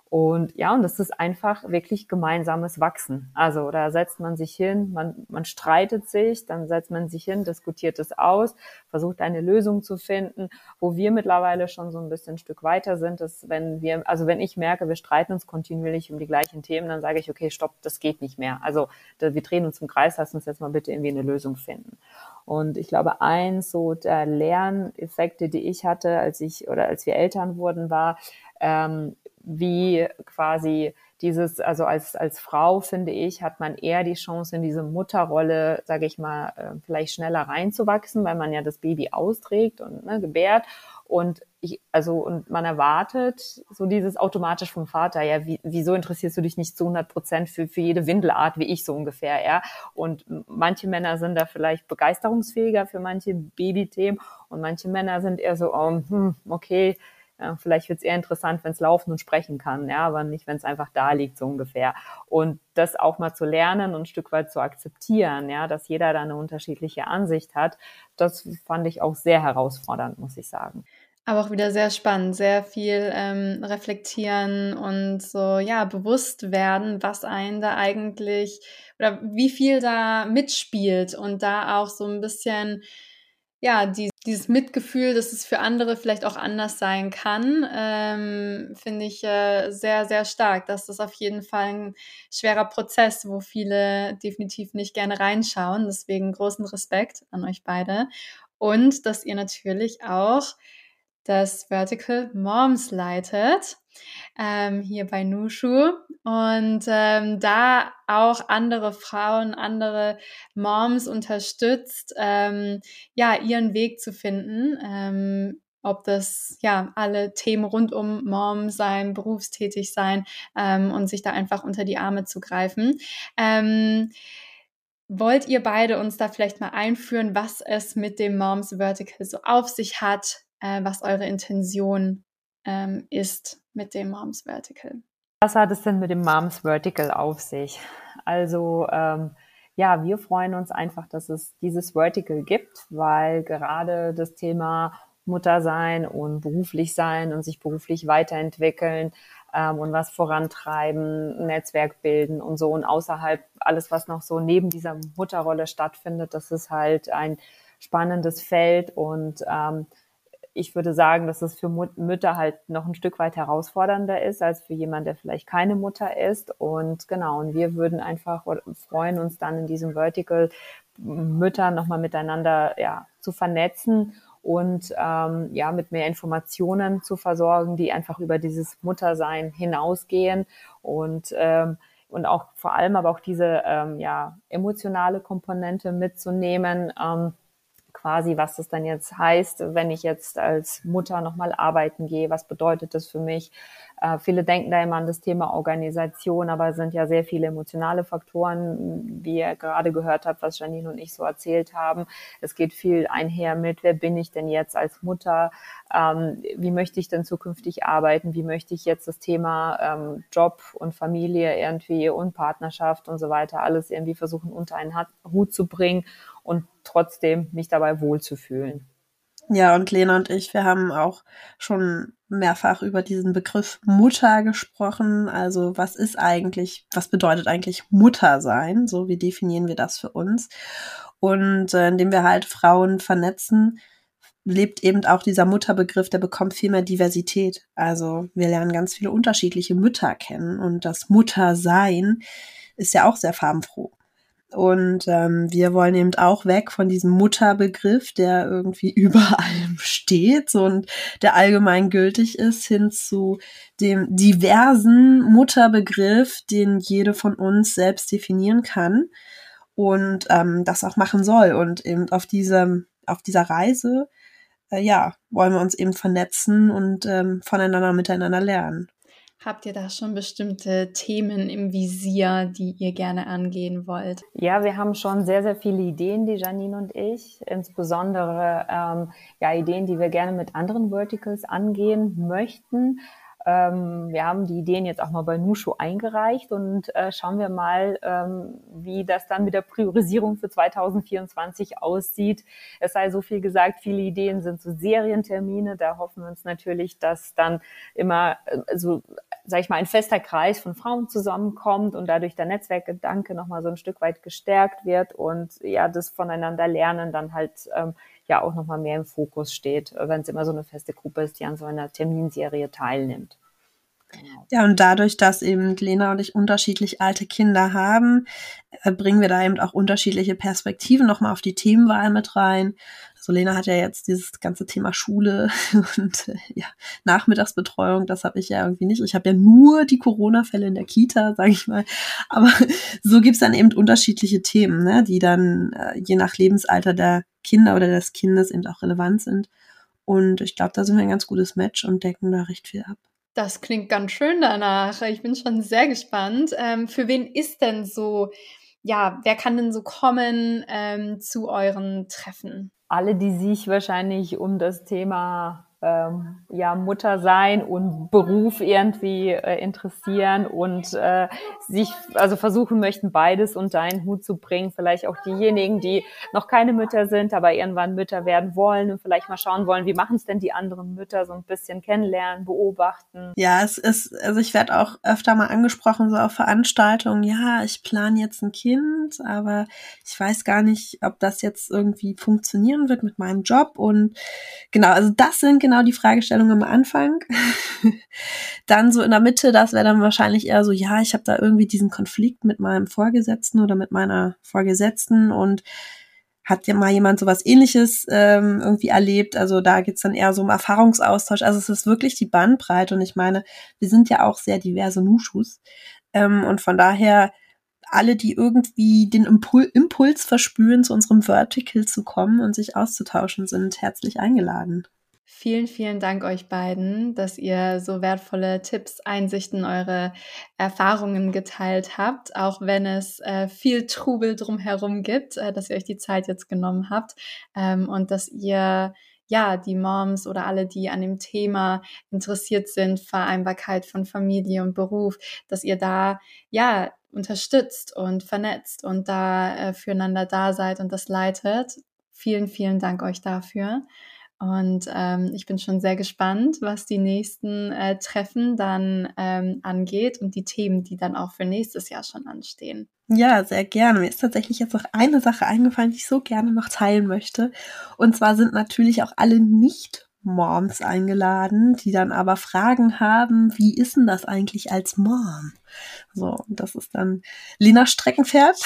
Und ja, und das ist einfach wirklich gemeinsames Wachsen. Also da setzt man sich hin, man, man streitet sich, dann setzt man sich hin, diskutiert es aus, versucht eine Lösung zu finden. Wo wir mittlerweile schon so ein bisschen ein Stück weiter sind, ist, wenn wir, also wenn ich merke, wir streiten uns kontinuierlich um die gleichen Themen, dann sage ich, okay, stopp, das geht nicht mehr. Also wir drehen uns im Kreis, lass uns jetzt mal bitte irgendwie eine Lösung finden. Und ich glaube, eins so der Lerneffekte, die ich hatte, als ich oder als wir Eltern wurden, war, ähm, wie quasi dieses, also als, als Frau, finde ich, hat man eher die Chance, in diese Mutterrolle, sage ich mal, äh, vielleicht schneller reinzuwachsen, weil man ja das Baby austrägt und ne, gebärt. Und ich, also, und man erwartet so dieses automatisch vom Vater, ja, wie, wieso interessierst du dich nicht zu 100 Prozent für, für jede Windelart, wie ich so ungefähr, ja? Und manche Männer sind da vielleicht begeisterungsfähiger für manche Babythemen und manche Männer sind eher so, oh, hm, okay, ja, vielleicht wird es eher interessant, wenn es laufen und sprechen kann, ja, aber nicht, wenn es einfach da liegt, so ungefähr. Und das auch mal zu lernen und ein Stück weit zu akzeptieren, ja, dass jeder da eine unterschiedliche Ansicht hat, das fand ich auch sehr herausfordernd, muss ich sagen.
Aber auch wieder sehr spannend, sehr viel ähm, reflektieren und so, ja, bewusst werden, was einen da eigentlich oder wie viel da mitspielt und da auch so ein bisschen ja, die, dieses Mitgefühl, dass es für andere vielleicht auch anders sein kann, ähm, finde ich äh, sehr, sehr stark. Das ist auf jeden Fall ein schwerer Prozess, wo viele definitiv nicht gerne reinschauen. Deswegen großen Respekt an euch beide. Und dass ihr natürlich auch das Vertical Moms leitet ähm, hier bei Nushu und ähm, da auch andere Frauen, andere Moms unterstützt, ähm, ja, ihren Weg zu finden. Ähm, ob das ja alle Themen rund um Mom sein, berufstätig sein ähm, und sich da einfach unter die Arme zu greifen. Ähm, wollt ihr beide uns da vielleicht mal einführen, was es mit dem Moms Vertical so auf sich hat, äh, was eure Intention ähm, ist mit dem Moms Vertical.
Was hat es denn mit dem Moms Vertical auf sich? Also ähm, ja, wir freuen uns einfach, dass es dieses Vertical gibt, weil gerade das Thema Mutter sein und beruflich sein und sich beruflich weiterentwickeln ähm, und was vorantreiben, Netzwerk bilden und so und außerhalb alles, was noch so neben dieser Mutterrolle stattfindet, das ist halt ein spannendes Feld und ähm, ich würde sagen, dass es für Mütter halt noch ein Stück weit herausfordernder ist als für jemand, der vielleicht keine Mutter ist. Und genau, und wir würden einfach freuen uns dann in diesem Vertical Mütter nochmal miteinander ja, zu vernetzen und ähm, ja mit mehr Informationen zu versorgen, die einfach über dieses Muttersein hinausgehen und ähm, und auch vor allem aber auch diese ähm, ja emotionale Komponente mitzunehmen. Ähm, quasi, was das dann jetzt heißt, wenn ich jetzt als Mutter nochmal arbeiten gehe, was bedeutet das für mich? Äh, viele denken da immer an das Thema Organisation, aber es sind ja sehr viele emotionale Faktoren, wie ihr gerade gehört habt, was Janine und ich so erzählt haben. Es geht viel einher mit, wer bin ich denn jetzt als Mutter? Ähm, wie möchte ich denn zukünftig arbeiten? Wie möchte ich jetzt das Thema ähm, Job und Familie irgendwie und Partnerschaft und so weiter alles irgendwie versuchen unter einen Hut zu bringen und trotzdem mich dabei wohlzufühlen.
Ja, und Lena und ich, wir haben auch schon mehrfach über diesen Begriff Mutter gesprochen. Also was ist eigentlich, was bedeutet eigentlich Mutter sein? So, wie definieren wir das für uns? Und äh, indem wir halt Frauen vernetzen, lebt eben auch dieser Mutterbegriff, der bekommt viel mehr Diversität. Also wir lernen ganz viele unterschiedliche Mütter kennen und das Muttersein ist ja auch sehr farbenfroh. Und ähm, wir wollen eben auch weg von diesem Mutterbegriff, der irgendwie über allem steht und der allgemein gültig ist, hin zu dem diversen Mutterbegriff, den jede von uns selbst definieren kann und ähm, das auch machen soll. Und eben auf diesem, auf dieser Reise, äh, ja, wollen wir uns eben vernetzen und ähm, voneinander miteinander lernen.
Habt ihr da schon bestimmte Themen im Visier, die ihr gerne angehen wollt?
Ja, wir haben schon sehr, sehr viele Ideen, die Janine und ich, insbesondere ähm, ja, Ideen, die wir gerne mit anderen Verticals angehen möchten. Ähm, wir haben die Ideen jetzt auch mal bei Nushu eingereicht und äh, schauen wir mal, ähm, wie das dann mit der Priorisierung für 2024 aussieht. Es sei so viel gesagt, viele Ideen sind so Serientermine. Da hoffen wir uns natürlich, dass dann immer äh, so, sag ich mal, ein fester Kreis von Frauen zusammenkommt und dadurch der Netzwerkgedanke nochmal so ein Stück weit gestärkt wird und ja, das voneinander lernen dann halt ähm, ja auch nochmal mehr im Fokus steht, wenn es immer so eine feste Gruppe ist, die an so einer Terminserie teilnimmt.
Genau. Ja, und dadurch, dass eben Lena und ich unterschiedlich alte Kinder haben, äh, bringen wir da eben auch unterschiedliche Perspektiven nochmal auf die Themenwahl mit rein. Also Lena hat ja jetzt dieses ganze Thema Schule und ja, Nachmittagsbetreuung, das habe ich ja irgendwie nicht. Ich habe ja nur die Corona-Fälle in der Kita, sage ich mal. Aber so gibt's dann eben unterschiedliche Themen, ne, die dann äh, je nach Lebensalter der Kinder oder des Kindes eben auch relevant sind. Und ich glaube, da sind wir ein ganz gutes Match und decken da recht viel ab.
Das klingt ganz schön danach. Ich bin schon sehr gespannt. Ähm, für wen ist denn so, ja, wer kann denn so kommen ähm, zu euren Treffen?
Alle, die sich wahrscheinlich um das Thema ähm, ja, Mutter sein und Beruf irgendwie äh, interessieren und äh, sich also versuchen möchten, beides unter einen Hut zu bringen. Vielleicht auch diejenigen, die noch keine Mütter sind, aber irgendwann Mütter werden wollen und vielleicht mal schauen wollen, wie machen es denn die anderen Mütter, so ein bisschen kennenlernen, beobachten.
Ja, es ist, also ich werde auch öfter mal angesprochen, so auf Veranstaltungen, ja, ich plane jetzt ein Kind, aber ich weiß gar nicht, ob das jetzt irgendwie funktionieren wird mit meinem Job und genau, also das sind genau die Fragestellung am Anfang. dann so in der Mitte, das wäre dann wahrscheinlich eher so, ja, ich habe da irgendwie diesen Konflikt mit meinem Vorgesetzten oder mit meiner Vorgesetzten und hat ja mal jemand sowas ähnliches ähm, irgendwie erlebt. Also da geht's dann eher so um Erfahrungsaustausch. Also es ist wirklich die Bandbreite und ich meine, wir sind ja auch sehr diverse Nuschus. Ähm, und von daher alle, die irgendwie den Impul Impuls verspüren, zu unserem Vertical zu kommen und sich auszutauschen, sind herzlich eingeladen.
Vielen, vielen Dank euch beiden, dass ihr so wertvolle Tipps, Einsichten, eure Erfahrungen geteilt habt, auch wenn es äh, viel Trubel drumherum gibt, äh, dass ihr euch die Zeit jetzt genommen habt ähm, und dass ihr ja, die Moms oder alle, die an dem Thema interessiert sind, Vereinbarkeit von Familie und Beruf, dass ihr da, ja, unterstützt und vernetzt und da äh, füreinander da seid und das leitet. Vielen, vielen Dank euch dafür. Und ähm, ich bin schon sehr gespannt, was die nächsten äh, Treffen dann ähm, angeht und die Themen, die dann auch für nächstes Jahr schon anstehen.
Ja, sehr gerne. Mir ist tatsächlich jetzt noch eine Sache eingefallen, die ich so gerne noch teilen möchte. Und zwar sind natürlich auch alle nicht Moms eingeladen, die dann aber Fragen haben, wie ist denn das eigentlich als Mom? So, das ist dann Lena Streckenpferd.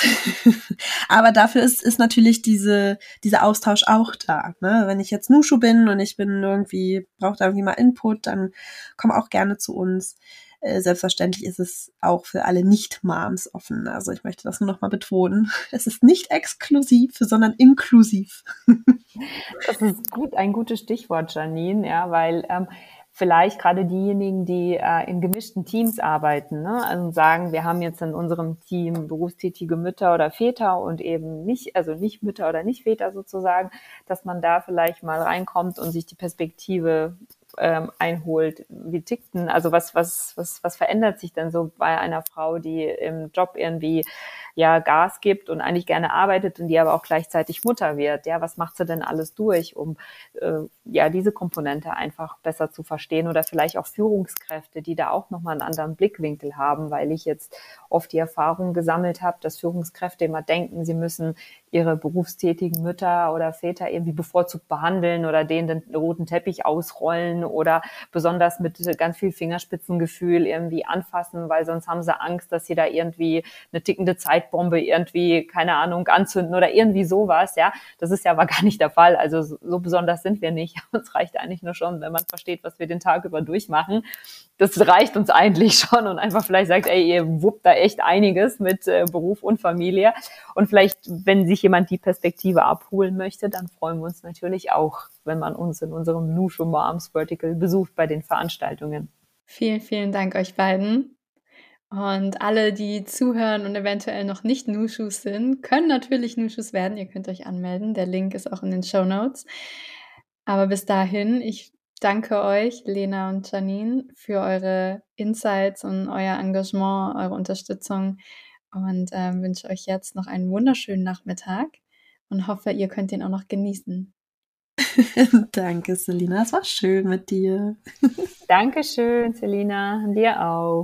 aber dafür ist, ist natürlich diese, dieser Austausch auch da. Ne? Wenn ich jetzt Nushu bin und ich bin irgendwie, brauche da irgendwie mal Input, dann komm auch gerne zu uns. Äh, selbstverständlich ist es auch für alle Nicht-Moms offen. Also ich möchte das nur noch mal betonen. Es ist nicht exklusiv, sondern inklusiv.
das ist gut, ein gutes Stichwort, Janine, ja, weil ähm, vielleicht gerade diejenigen, die äh, in gemischten Teams arbeiten, ne, also sagen, wir haben jetzt in unserem Team berufstätige Mütter oder Väter und eben nicht, also nicht Mütter oder nicht Väter sozusagen, dass man da vielleicht mal reinkommt und sich die Perspektive ähm, einholt. Wie tickt denn, also was, was, was, was verändert sich denn so bei einer Frau, die im Job irgendwie ja Gas gibt und eigentlich gerne arbeitet und die aber auch gleichzeitig Mutter wird? Ja, was macht sie denn alles durch, um äh, ja diese Komponente einfach besser zu verstehen oder vielleicht auch Führungskräfte, die da auch nochmal einen anderen Blickwinkel haben, weil ich jetzt oft die Erfahrung gesammelt habe, dass Führungskräfte immer denken, sie müssen ihre berufstätigen Mütter oder Väter irgendwie bevorzugt behandeln oder denen den roten Teppich ausrollen oder besonders mit ganz viel Fingerspitzengefühl irgendwie anfassen, weil sonst haben sie Angst, dass sie da irgendwie eine tickende Zeitbombe irgendwie, keine Ahnung, anzünden oder irgendwie sowas, ja. Das ist ja aber gar nicht der Fall. Also so besonders sind wir nicht. Uns reicht eigentlich nur schon, wenn man versteht, was wir den Tag über durchmachen. Das reicht uns eigentlich schon und einfach vielleicht sagt, ey, ihr wuppt da echt einiges mit äh, Beruf und Familie. Und vielleicht, wenn sich jemand die Perspektive abholen möchte, dann freuen wir uns natürlich auch, wenn man uns in unserem Nushu Moms Vertical besucht bei den Veranstaltungen.
Vielen, vielen Dank euch beiden. Und alle, die zuhören und eventuell noch nicht Nushus sind, können natürlich Nushus werden. Ihr könnt euch anmelden. Der Link ist auch in den Show Notes. Aber bis dahin, ich danke euch, Lena und Janine, für eure Insights und euer Engagement, eure Unterstützung und ähm, wünsche euch jetzt noch einen wunderschönen Nachmittag und hoffe, ihr könnt ihn auch noch genießen.
Danke, Selina. Es war schön mit dir.
Dankeschön, Selina. Dir auch.